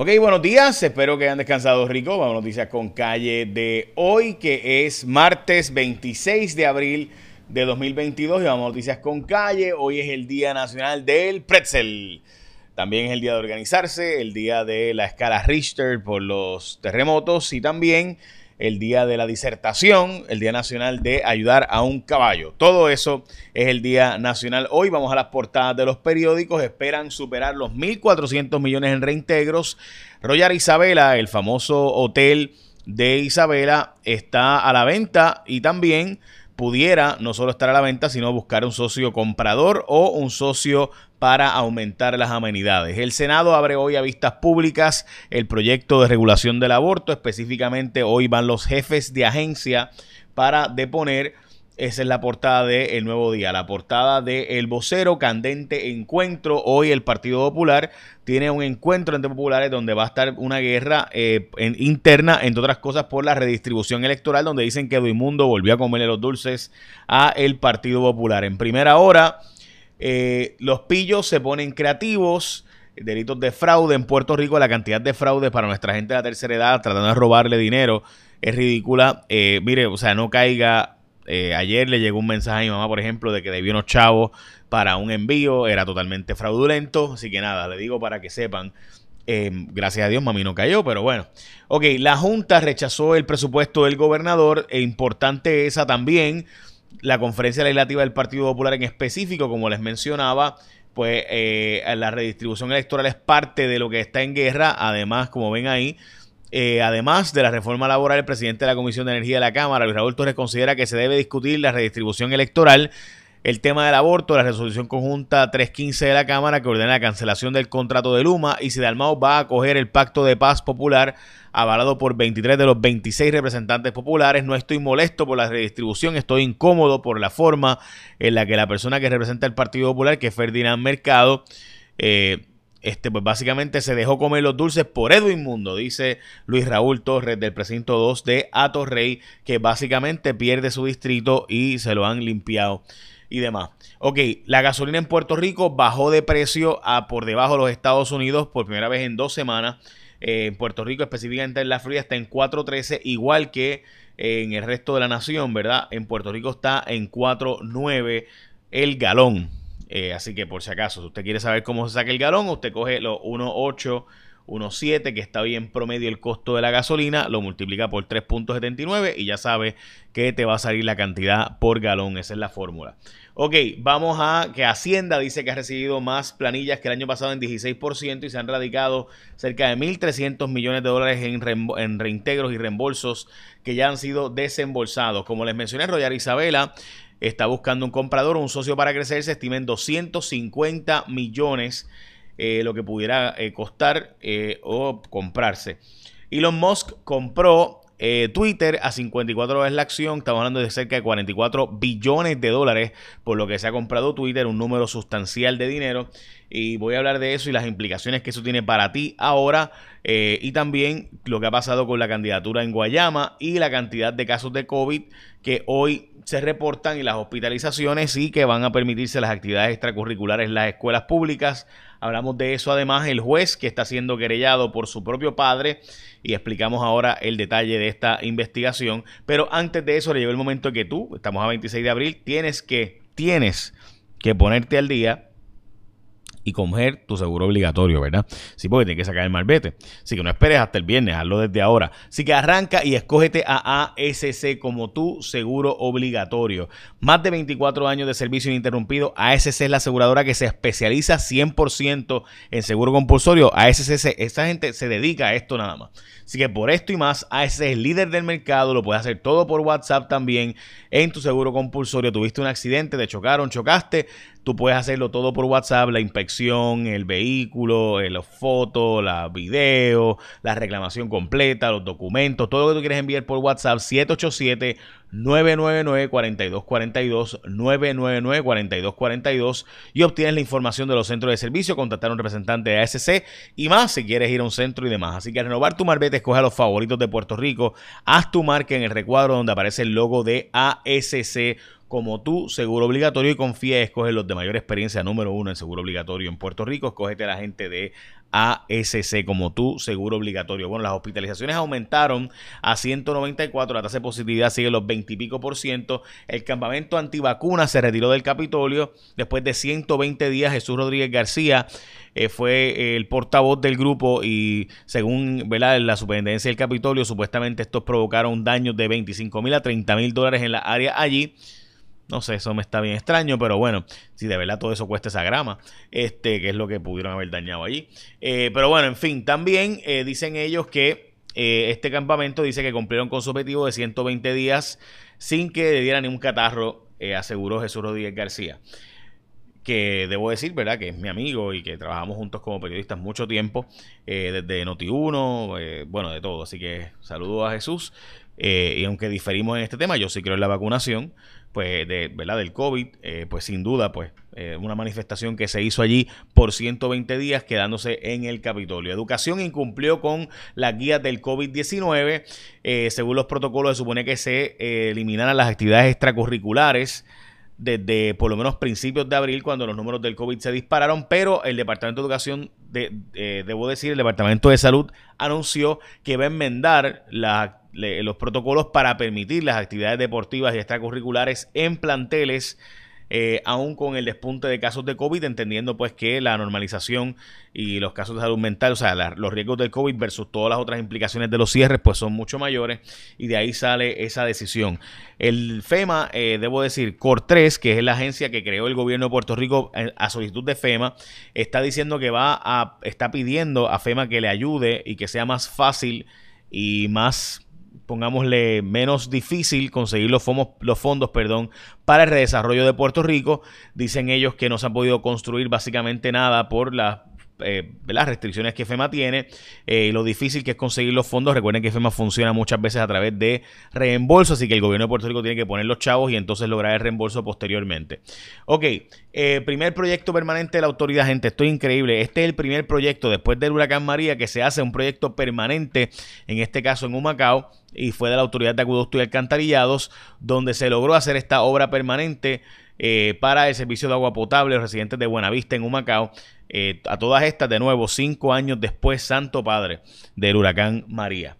Ok, buenos días, espero que hayan descansado rico. Vamos a noticias con calle de hoy, que es martes 26 de abril de 2022 y vamos a noticias con calle. Hoy es el Día Nacional del Pretzel. También es el día de organizarse, el día de la escala Richter por los terremotos y también el día de la disertación, el día nacional de ayudar a un caballo. Todo eso es el día nacional. Hoy vamos a las portadas de los periódicos. Esperan superar los 1.400 millones en reintegros. Royal Isabela, el famoso hotel de Isabela, está a la venta y también pudiera no solo estar a la venta, sino buscar un socio comprador o un socio para aumentar las amenidades. El Senado abre hoy a vistas públicas el proyecto de regulación del aborto. Específicamente hoy van los jefes de agencia para deponer esa es la portada de El Nuevo Día, la portada de El Vocero, candente encuentro. Hoy el Partido Popular tiene un encuentro entre populares donde va a estar una guerra eh, interna, entre otras cosas, por la redistribución electoral, donde dicen que Duimundo volvió a comerle los dulces a el Partido Popular. En primera hora, eh, los pillos se ponen creativos delitos de fraude en Puerto Rico, la cantidad de fraude para nuestra gente de la tercera edad tratando de robarle dinero es ridícula. Eh, mire, o sea, no caiga eh, ayer le llegó un mensaje a mi mamá, por ejemplo, de que debió unos chavos para un envío, era totalmente fraudulento, así que nada, le digo para que sepan. Eh, gracias a Dios, mami no cayó, pero bueno. Ok, la Junta rechazó el presupuesto del gobernador, e importante esa también, la conferencia legislativa del Partido Popular en específico, como les mencionaba, pues eh, la redistribución electoral es parte de lo que está en guerra, además, como ven ahí, eh, además de la reforma laboral, el presidente de la Comisión de Energía de la Cámara, Luis Raúl Torres, considera que se debe discutir la redistribución electoral, el tema del aborto, la resolución conjunta 315 de la Cámara que ordena la cancelación del contrato de Luma y si Dalmau va a acoger el pacto de paz popular avalado por 23 de los 26 representantes populares. No estoy molesto por la redistribución, estoy incómodo por la forma en la que la persona que representa el Partido Popular, que es Ferdinand Mercado, eh, este, pues básicamente se dejó comer los dulces por Edwin Mundo, dice Luis Raúl Torres del precinto 2 de Atorrey, que básicamente pierde su distrito y se lo han limpiado y demás. Ok, la gasolina en Puerto Rico bajó de precio a por debajo de los Estados Unidos por primera vez en dos semanas. Eh, en Puerto Rico, específicamente en la fría, está en 4.13, igual que en el resto de la nación, ¿verdad? En Puerto Rico está en 4.9 el galón. Eh, así que por si acaso, si usted quiere saber cómo se saca el galón, usted coge los 1.8, 1.7, que está bien promedio el costo de la gasolina, lo multiplica por 3.79 y ya sabe que te va a salir la cantidad por galón. Esa es la fórmula. Ok, vamos a que Hacienda dice que ha recibido más planillas que el año pasado en 16% y se han radicado cerca de 1.300 millones de dólares en, en, reintegros y reembolsos que ya han sido desembolsados. Como les mencioné, Royal Isabela está buscando un comprador un socio para crecer, se estima en 250 millones eh, lo que pudiera eh, costar eh, o comprarse. Elon Musk compró Twitter a 54 veces la acción, estamos hablando de cerca de 44 billones de dólares por lo que se ha comprado Twitter, un número sustancial de dinero. Y voy a hablar de eso y las implicaciones que eso tiene para ti ahora y también lo que ha pasado con la candidatura en Guayama y la cantidad de casos de COVID que hoy se reportan y las hospitalizaciones y que van a permitirse las actividades extracurriculares en las escuelas públicas. Hablamos de eso además el juez que está siendo querellado por su propio padre y explicamos ahora el detalle de esta investigación. Pero antes de eso le llegó el momento que tú, estamos a 26 de abril, tienes que, tienes que ponerte al día y coger tu seguro obligatorio, ¿verdad? Sí, porque tienes que sacar el malvete. Así que no esperes hasta el viernes, hazlo desde ahora. Así que arranca y escógete a ASC como tu seguro obligatorio. Más de 24 años de servicio ininterrumpido. ASC es la aseguradora que se especializa 100% en seguro compulsorio. ASC, esa gente se dedica a esto nada más. Así que por esto y más, ASC es líder del mercado. Lo puedes hacer todo por WhatsApp también en tu seguro compulsorio. Tuviste un accidente, te chocaron, chocaste Tú puedes hacerlo todo por WhatsApp, la inspección, el vehículo, eh, las fotos, la video, la reclamación completa, los documentos, todo lo que tú quieres enviar por WhatsApp, 787 999-4242, 999-4242 y obtienes la información de los centros de servicio, contactar a un representante de ASC y más si quieres ir a un centro y demás. Así que al renovar tu marbete, escoge a los favoritos de Puerto Rico, haz tu marca en el recuadro donde aparece el logo de ASC como tu seguro obligatorio y confía, escoge los de mayor experiencia número uno en seguro obligatorio en Puerto Rico, escógete a la gente de ASC como tu seguro obligatorio. Bueno, las hospitalizaciones aumentaron a 194, la tasa de positividad sigue los 20 y pico por ciento. El campamento antivacuna se retiró del Capitolio después de 120 días. Jesús Rodríguez García eh, fue el portavoz del grupo y según ¿verdad? la superintendencia del Capitolio, supuestamente estos provocaron daños de 25 mil a 30 mil dólares en la área allí. No sé, eso me está bien extraño, pero bueno, si de verdad todo eso cuesta esa grama, este, que es lo que pudieron haber dañado allí. Eh, pero bueno, en fin, también eh, dicen ellos que eh, este campamento dice que cumplieron con su objetivo de 120 días sin que le dieran ni un catarro, aseguró Jesús Rodríguez García. Que debo decir, ¿verdad? Que es mi amigo y que trabajamos juntos como periodistas mucho tiempo, desde Noti1, bueno, de todo. Así que saludo a Jesús. y aunque diferimos en este tema, yo sí creo en la vacunación pues de, ¿verdad? del COVID, eh, pues sin duda, pues eh, una manifestación que se hizo allí por 120 días quedándose en el Capitolio. Educación incumplió con las guías del COVID-19. Eh, según los protocolos, se supone que se eliminaran las actividades extracurriculares desde por lo menos principios de abril cuando los números del COVID se dispararon, pero el Departamento de Educación, de, debo decir, el Departamento de Salud anunció que va a enmendar los protocolos para permitir las actividades deportivas y extracurriculares en planteles eh, aún con el despunte de casos de COVID, entendiendo pues que la normalización y los casos de salud mental, o sea, los riesgos del COVID versus todas las otras implicaciones de los cierres, pues son mucho mayores y de ahí sale esa decisión. El FEMA, eh, debo decir, COR3, que es la agencia que creó el gobierno de Puerto Rico eh, a solicitud de FEMA, está diciendo que va a, está pidiendo a FEMA que le ayude y que sea más fácil y más pongámosle, menos difícil conseguir los fondos, los fondos perdón, para el redesarrollo de Puerto Rico. Dicen ellos que no se han podido construir básicamente nada por la eh, las restricciones que FEMA tiene eh, y lo difícil que es conseguir los fondos. Recuerden que FEMA funciona muchas veces a través de reembolso, así que el gobierno de Puerto Rico tiene que poner los chavos y entonces lograr el reembolso posteriormente. Ok, eh, primer proyecto permanente de la autoridad, gente, esto es increíble. Este es el primer proyecto después del huracán María que se hace un proyecto permanente, en este caso en Humacao, y fue de la autoridad de acueducto y alcantarillados, donde se logró hacer esta obra permanente. Para el servicio de agua potable a los residentes de Buenavista en Humacao. Eh, a todas estas, de nuevo, cinco años después, Santo Padre del huracán María.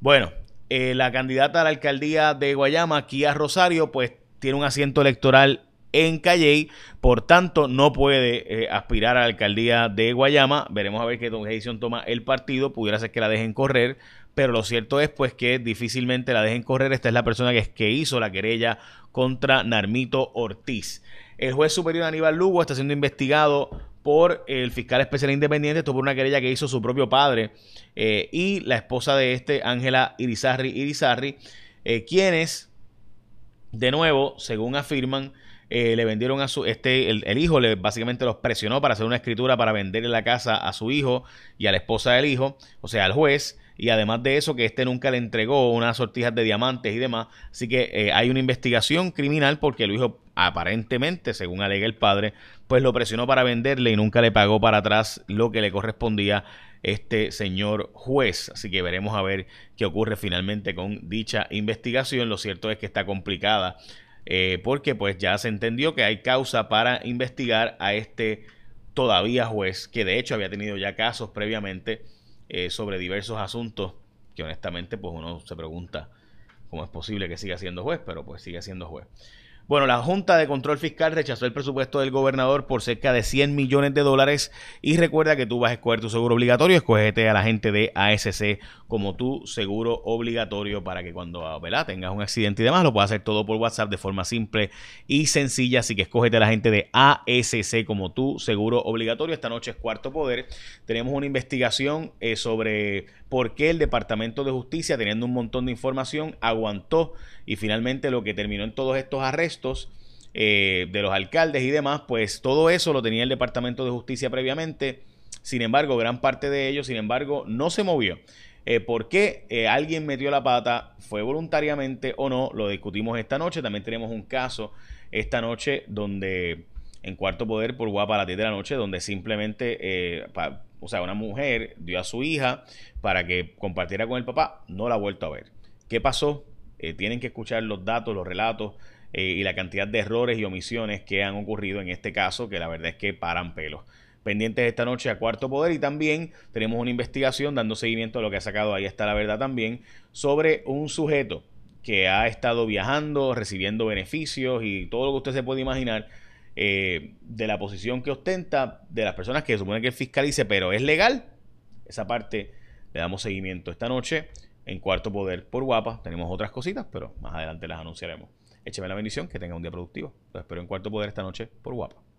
Bueno, eh, la candidata a la alcaldía de Guayama, Kia Rosario, pues tiene un asiento electoral en Calley, por tanto no puede eh, aspirar a la alcaldía de Guayama. Veremos a ver qué decisión toma el partido, pudiera ser que la dejen correr, pero lo cierto es pues que difícilmente la dejen correr. Esta es la persona que, que hizo la querella contra Narmito Ortiz. El juez superior Aníbal Lugo está siendo investigado por el fiscal especial independiente, esto por una querella que hizo su propio padre eh, y la esposa de este, Ángela Irizarri Irizarri, eh, quienes, de nuevo, según afirman, eh, le vendieron a su, este, el, hijo le básicamente los presionó para hacer una escritura para venderle la casa a su hijo y a la esposa del hijo, o sea, al juez, y además de eso que este nunca le entregó unas sortijas de diamantes y demás, así que hay una investigación criminal porque el hijo aparentemente, según alega el padre, pues lo presionó para venderle y nunca le pagó para atrás lo que le correspondía este señor juez. Así que veremos a ver qué ocurre finalmente con dicha investigación. Lo cierto es que está complicada eh, porque pues ya se entendió que hay causa para investigar a este todavía juez que de hecho había tenido ya casos previamente eh, sobre diversos asuntos que honestamente pues uno se pregunta cómo es posible que siga siendo juez, pero pues sigue siendo juez. Bueno, la Junta de Control Fiscal rechazó el presupuesto del gobernador por cerca de 100 millones de dólares y recuerda que tú vas a escoger tu seguro obligatorio, escogete a la gente de ASC como tu seguro obligatorio para que cuando tengas un accidente y demás lo puedas hacer todo por WhatsApp de forma simple y sencilla, así que escogete a la gente de ASC como tu seguro obligatorio. Esta noche es Cuarto Poder, tenemos una investigación eh, sobre por qué el Departamento de Justicia, teniendo un montón de información, aguantó y finalmente lo que terminó en todos estos arrestos eh, de los alcaldes y demás, pues todo eso lo tenía el Departamento de Justicia previamente. Sin embargo, gran parte de ellos, sin embargo, no se movió. Eh, ¿Por qué eh, alguien metió la pata? ¿Fue voluntariamente o no? Lo discutimos esta noche. También tenemos un caso esta noche donde, en Cuarto Poder, por guapa a las 10 de la noche, donde simplemente o sea, una mujer dio a su hija para que compartiera con el papá, no la ha vuelto a ver. ¿Qué pasó? Eh, tienen que escuchar los datos, los relatos eh, y la cantidad de errores y omisiones que han ocurrido en este caso, que la verdad es que paran pelos. Pendientes esta noche a Cuarto Poder y también tenemos una investigación dando seguimiento a lo que ha sacado, ahí está la verdad también, sobre un sujeto que ha estado viajando, recibiendo beneficios y todo lo que usted se puede imaginar eh, de la posición que ostenta, de las personas que supone que fiscalice, pero es legal. Esa parte le damos seguimiento esta noche en Cuarto Poder por Guapa. Tenemos otras cositas, pero más adelante las anunciaremos. Écheme la bendición, que tenga un día productivo. Lo espero en Cuarto Poder esta noche por Guapa.